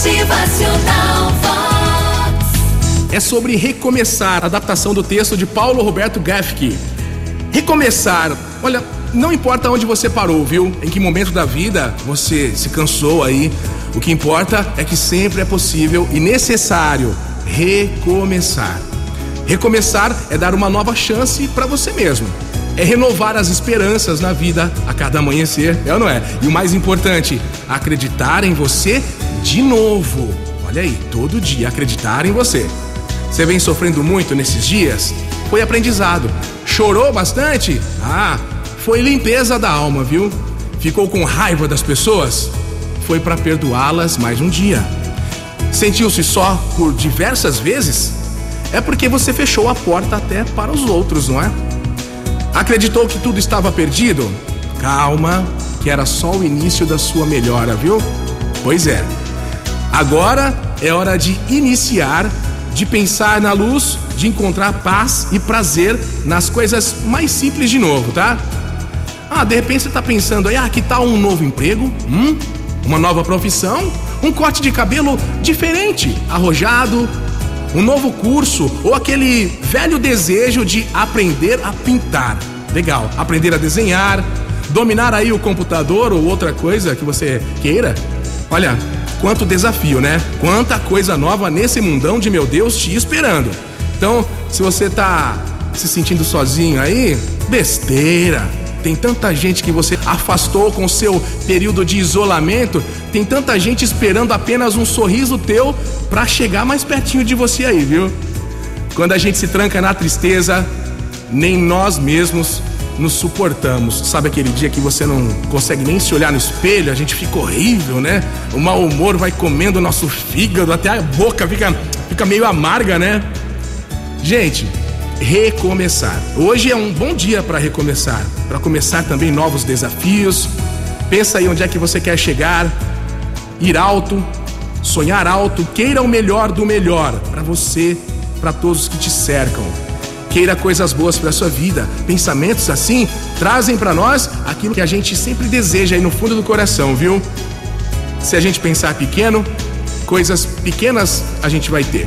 Motivacional Vox. É sobre recomeçar, adaptação do texto de Paulo Roberto Gaffke. Recomeçar, olha, não importa onde você parou, viu? Em que momento da vida você se cansou aí. O que importa é que sempre é possível e necessário recomeçar. Recomeçar é dar uma nova chance para você mesmo. É renovar as esperanças na vida a cada amanhecer, é ou não é? E o mais importante, acreditar em você de novo. Olha aí, todo dia acreditar em você. Você vem sofrendo muito nesses dias? Foi aprendizado. Chorou bastante? Ah, foi limpeza da alma, viu? Ficou com raiva das pessoas? Foi para perdoá-las mais um dia. Sentiu-se só por diversas vezes? É porque você fechou a porta até para os outros, não é? Acreditou que tudo estava perdido? Calma, que era só o início da sua melhora, viu? Pois é. Agora é hora de iniciar, de pensar na luz, de encontrar paz e prazer nas coisas mais simples de novo, tá? Ah, de repente você está pensando aí, ah, que tal um novo emprego? Hum? Uma nova profissão? Um corte de cabelo diferente, arrojado? Um novo curso ou aquele velho desejo de aprender a pintar? Legal, aprender a desenhar, dominar aí o computador ou outra coisa que você queira? Olha, quanto desafio, né? Quanta coisa nova nesse mundão de meu Deus te esperando. Então, se você tá se sentindo sozinho aí, besteira. Tem tanta gente que você afastou com seu período de isolamento, tem tanta gente esperando apenas um sorriso teu para chegar mais pertinho de você aí, viu? Quando a gente se tranca na tristeza, nem nós mesmos nos suportamos. Sabe aquele dia que você não consegue nem se olhar no espelho, a gente fica horrível, né? O mau humor vai comendo o nosso fígado, até a boca fica, fica meio amarga, né? Gente, recomeçar. Hoje é um bom dia para recomeçar, para começar também novos desafios. Pensa aí onde é que você quer chegar, ir alto, sonhar alto, queira o melhor do melhor para você, para todos que te cercam. Queira coisas boas para sua vida. Pensamentos assim trazem para nós aquilo que a gente sempre deseja aí no fundo do coração, viu? Se a gente pensar pequeno, coisas pequenas a gente vai ter.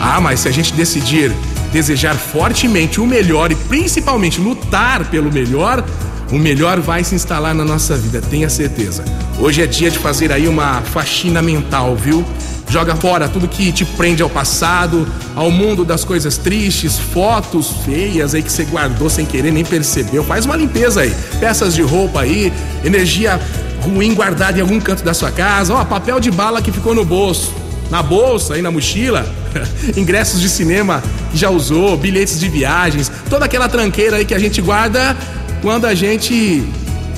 Ah, mas se a gente decidir desejar fortemente o melhor e principalmente lutar pelo melhor, o melhor vai se instalar na nossa vida, tenha certeza. Hoje é dia de fazer aí uma faxina mental, viu? Joga fora tudo que te prende ao passado, ao mundo das coisas tristes, fotos feias aí que você guardou sem querer, nem percebeu. Faz uma limpeza aí. Peças de roupa aí, energia ruim guardada em algum canto da sua casa, ó, papel de bala que ficou no bolso, na bolsa aí na mochila, ingressos de cinema que já usou, bilhetes de viagens, toda aquela tranqueira aí que a gente guarda quando a gente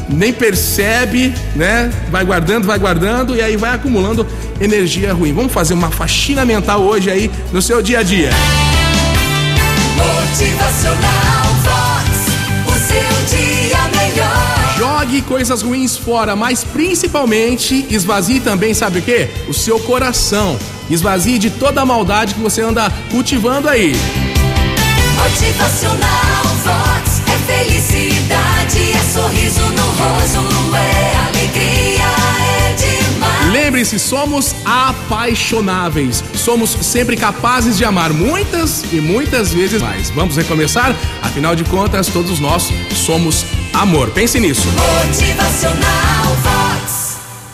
nem percebe, né? Vai guardando, vai guardando e aí vai acumulando energia ruim. Vamos fazer uma faxina mental hoje aí no seu dia a dia. Motivacional Vox. O seu dia melhor. Jogue coisas ruins fora, mas principalmente esvazie também, sabe o quê? O seu coração. Esvazie de toda a maldade que você anda cultivando aí. Lembre-se, somos apaixonáveis. Somos sempre capazes de amar muitas e muitas vezes mais. Vamos recomeçar? Afinal de contas, todos nós somos amor. Pense nisso. Motivacional.